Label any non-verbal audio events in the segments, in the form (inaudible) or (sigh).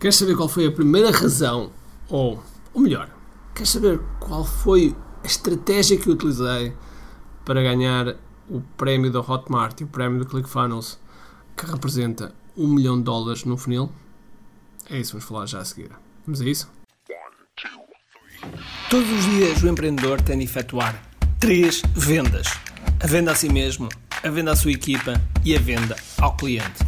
Queres saber qual foi a primeira razão, ou, ou melhor, queres saber qual foi a estratégia que eu utilizei para ganhar o prémio da Hotmart e o prémio do ClickFunnels, que representa um milhão de dólares no funil? É isso vamos falar já a seguir. Vamos a isso? Todos os dias o empreendedor tem de efetuar três vendas: a venda a si mesmo, a venda à sua equipa e a venda ao cliente.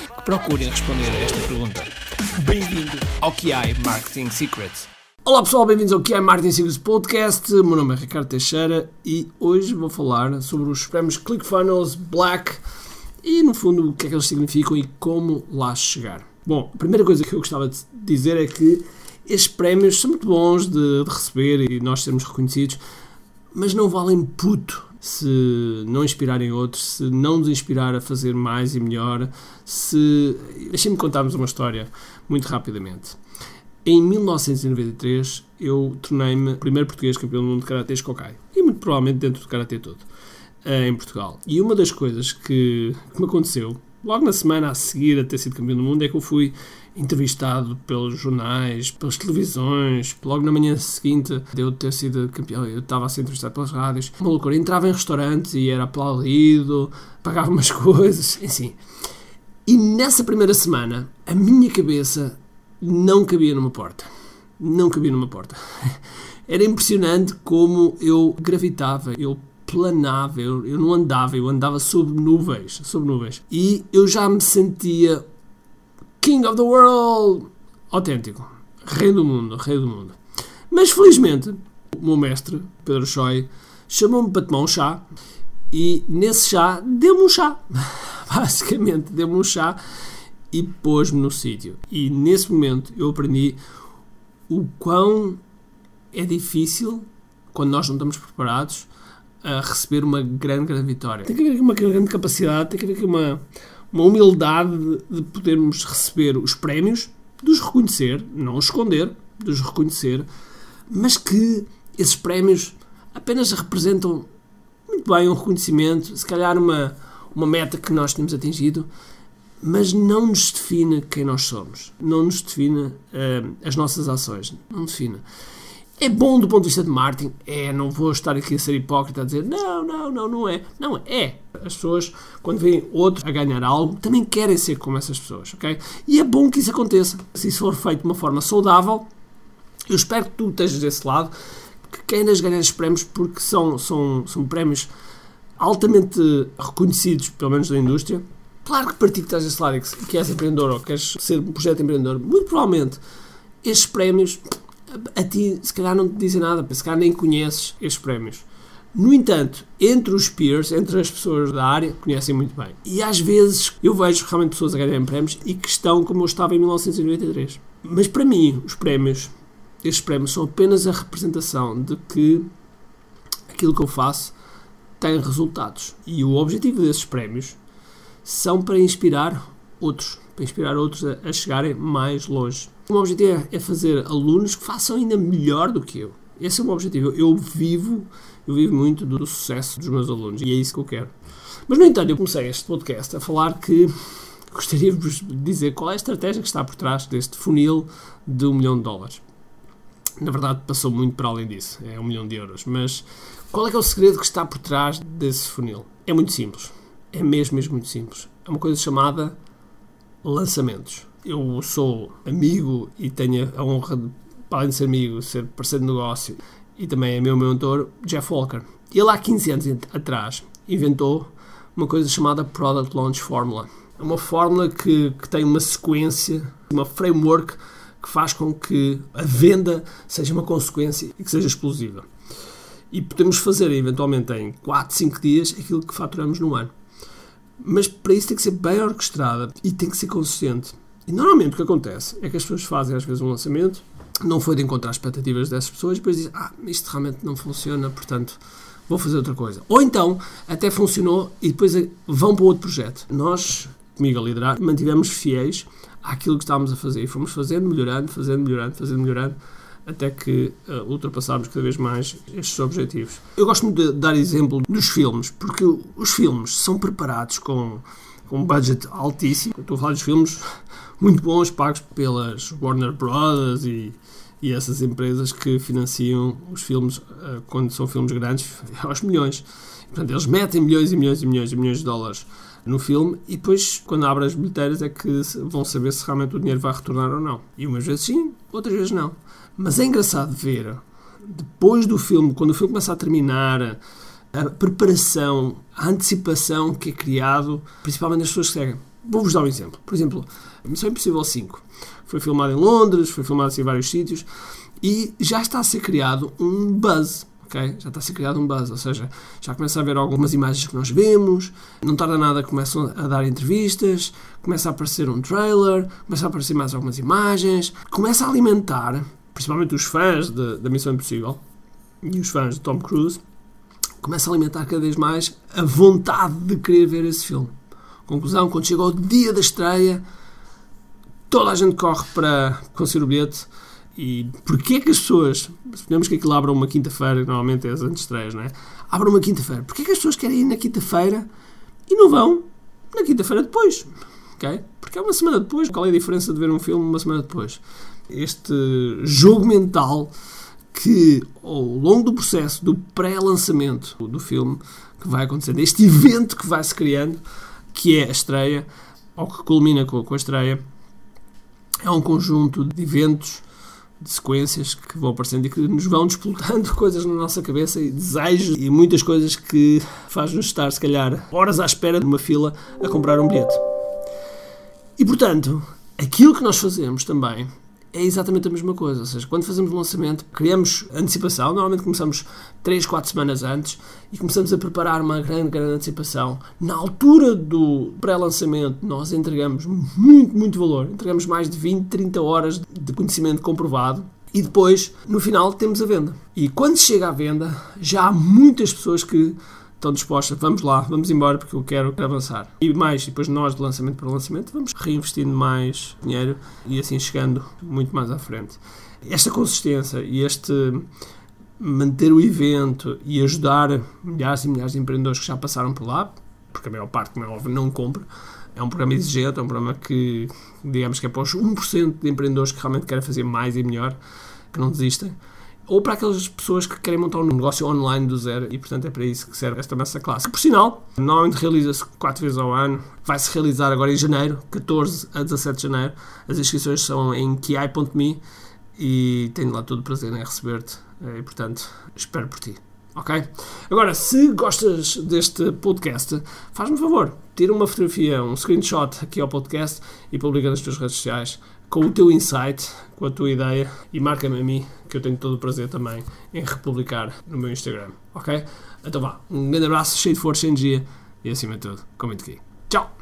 procurem responder a esta pergunta. Bem-vindo ao QI Marketing Secrets. Olá pessoal, bem-vindos ao QI Marketing Secrets Podcast. Meu nome é Ricardo Teixeira e hoje vou falar sobre os prémios ClickFunnels Black e, no fundo, o que é que eles significam e como lá chegar. Bom, a primeira coisa que eu gostava de dizer é que estes prémios são muito bons de, de receber e nós sermos reconhecidos, mas não valem puto se não inspirarem outros, se não nos inspirar a fazer mais e melhor, se... Deixem-me contar-vos uma história muito rapidamente. Em 1993, eu tornei-me primeiro português campeão do mundo de Karatê Shokai. E muito provavelmente dentro do Karatê todo, eh, em Portugal. E uma das coisas que, que me aconteceu, logo na semana a seguir a ter sido campeão do mundo, é que eu fui entrevistado pelos jornais, pelas televisões, logo na manhã seguinte de eu ter sido campeão, eu estava a ser entrevistado pelas rádios, uma loucura, entrava em restaurantes e era aplaudido, (laughs) pagava umas coisas, (laughs) enfim. E nessa primeira semana, a minha cabeça não cabia numa porta. Não cabia numa porta. (laughs) Era impressionante como eu gravitava, eu planava, eu, eu não andava, eu andava sob nuvens, sob nuvens. E eu já me sentia King of the World! Autêntico. Rei do mundo, rei do mundo. Mas felizmente, o meu mestre, Pedro Choi, chamou-me para tomar um chá e nesse chá deu-me um chá. (laughs) Basicamente, deu-me um chá e pôs-me no sítio. E nesse momento eu aprendi o quão é difícil, quando nós não estamos preparados, a receber uma grande, grande vitória. Tem que haver uma grande capacidade, tem que haver uma, uma humildade de, de podermos receber os prémios, de os reconhecer, não os esconder, de os reconhecer, mas que esses prémios apenas representam muito bem um reconhecimento, se calhar uma, uma meta que nós temos atingido, mas não nos define quem nós somos, não nos define uh, as nossas ações, não define. É bom do ponto de vista de marketing? É, não vou estar aqui a ser hipócrita a dizer não, não, não, não é. Não, é. As pessoas, quando veem outros a ganhar algo, também querem ser como essas pessoas, ok? E é bom que isso aconteça. Se isso for feito de uma forma saudável, eu espero que tu estejas desse lado, que queiras ganhar esses prémios, porque são, são, são prémios altamente reconhecidos, pelo menos da indústria. Claro que para ti que estás desse lado e que, que és empreendedor ou queres ser um projeto empreendedor, muito provavelmente estes prémios a ti se calhar não te dizem nada, se calhar nem conheces estes prémios. No entanto, entre os peers, entre as pessoas da área, conhecem muito bem. E às vezes eu vejo realmente pessoas a ganharem prémios e que estão como eu estava em 1993. Mas para mim, os prémios, estes prémios são apenas a representação de que aquilo que eu faço tem resultados. E o objetivo desses prémios são para inspirar outros, para inspirar outros a, a chegarem mais longe. O meu objetivo é fazer alunos que façam ainda melhor do que eu. Esse é o meu objetivo. Eu vivo, eu vivo muito do sucesso dos meus alunos e é isso que eu quero. Mas, no entanto, eu comecei este podcast a falar que gostaria de vos dizer qual é a estratégia que está por trás deste funil de um milhão de dólares. Na verdade, passou muito para além disso, é um milhão de euros. Mas qual é que é o segredo que está por trás desse funil? É muito simples. É mesmo, mesmo muito simples. É uma coisa chamada lançamentos. Eu sou amigo e tenho a honra de, além de ser amigo, ser parceiro de negócio e também é meu mentor, Jeff Walker. Ele há 15 anos atrás inventou uma coisa chamada Product Launch Formula. É uma fórmula que, que tem uma sequência, uma framework que faz com que a venda seja uma consequência e que seja explosiva. E podemos fazer, eventualmente, em 4, 5 dias, aquilo que faturamos no ano. Mas para isso tem que ser bem orquestrada e tem que ser consistente. E normalmente o que acontece é que as pessoas fazem às vezes um lançamento, não foi de encontrar as expectativas dessas pessoas, depois dizem, ah, isto realmente não funciona, portanto vou fazer outra coisa. Ou então, até funcionou e depois vão para outro projeto. Nós, comigo a liderar, mantivemos fiéis àquilo que estávamos a fazer e fomos fazendo, melhorando, fazendo, melhorando, fazendo, melhorando, até que uh, ultrapassámos cada vez mais estes objetivos. Eu gosto muito de dar exemplo dos filmes, porque os filmes são preparados com, com um budget altíssimo. Estou a falar dos filmes muito bons, pagos pelas Warner Brothers e, e essas empresas que financiam os filmes, uh, quando são filmes grandes, (laughs) aos milhões. Portanto, eles metem milhões e milhões e milhões e milhões de dólares no filme e depois, quando abrem as bilheteiras, é que vão saber se realmente o dinheiro vai retornar ou não. E umas vezes sim, outras vezes não. Mas é engraçado ver, depois do filme, quando o filme começa a terminar, a preparação, a antecipação que é criado, principalmente nas pessoas que seguem. Vou-vos dar um exemplo. Por exemplo, Missão Impossível 5 foi filmado em Londres, foi filmado em vários sítios e já está a ser criado um buzz Okay? Já está a ser criado um buzz, ou seja, já começa a haver algumas imagens que nós vemos, não tarda nada, começam a dar entrevistas, começa a aparecer um trailer, começa a aparecer mais algumas imagens, começa a alimentar, principalmente os fãs da Missão Impossível e os fãs de Tom Cruise, começa a alimentar cada vez mais a vontade de querer ver esse filme. Conclusão, quando chega o dia da estreia, toda a gente corre para conseguir o bilhete e porquê que as pessoas, suponhamos que aquilo abra uma quinta-feira, normalmente é as antestreias, não é? Abre uma quinta-feira. Porquê que as pessoas querem ir na quinta-feira e não vão na quinta-feira depois? Okay? Porque é uma semana depois. Qual é a diferença de ver um filme uma semana depois? Este jogo mental que, ao longo do processo do pré-lançamento do filme, que vai acontecendo, este evento que vai se criando, que é a estreia, ou que culmina com a estreia, é um conjunto de eventos de sequências que vão aparecendo e que nos vão disputando (laughs) coisas na nossa cabeça e desejos e muitas coisas que faz-nos estar, se calhar, horas à espera de uma fila a comprar um bilhete. E portanto, aquilo que nós fazemos também é exatamente a mesma coisa. Ou seja, quando fazemos um lançamento, criamos antecipação, normalmente começamos 3, 4 semanas antes e começamos a preparar uma grande, grande antecipação. Na altura do pré-lançamento, nós entregamos muito, muito valor. Entregamos mais de 20, 30 horas de conhecimento comprovado. E depois, no final, temos a venda. E quando chega à venda, já há muitas pessoas que estão dispostas, vamos lá, vamos embora porque eu quero avançar. E mais, depois nós de lançamento para lançamento, vamos reinvestindo mais dinheiro e assim chegando muito mais à frente. Esta consistência e este manter o evento e ajudar milhares e milhares de empreendedores que já passaram por lá, porque a maior parte, como é óbvio, não compra, é um programa exigente, é um programa que, digamos que é para os 1% de empreendedores que realmente querem fazer mais e melhor, que não desistem ou para aquelas pessoas que querem montar um negócio online do zero e, portanto, é para isso que serve esta massa classe. Por sinal, normalmente realiza-se 4 vezes ao ano, vai-se realizar agora em janeiro, 14 a 17 de janeiro. As inscrições são em kiai.me e tenho lá todo o prazer em receber-te eh, e, portanto, espero por ti. Ok? Agora, se gostas deste podcast, faz-me um favor, tira uma fotografia, um screenshot aqui ao podcast e publica nas tuas redes sociais com o teu insight, com a tua ideia e marca-me a mim, que eu tenho todo o prazer também em republicar no meu Instagram. Ok? Então vá, um grande abraço, cheio de força, energia e acima de tudo, comente aqui. Tchau!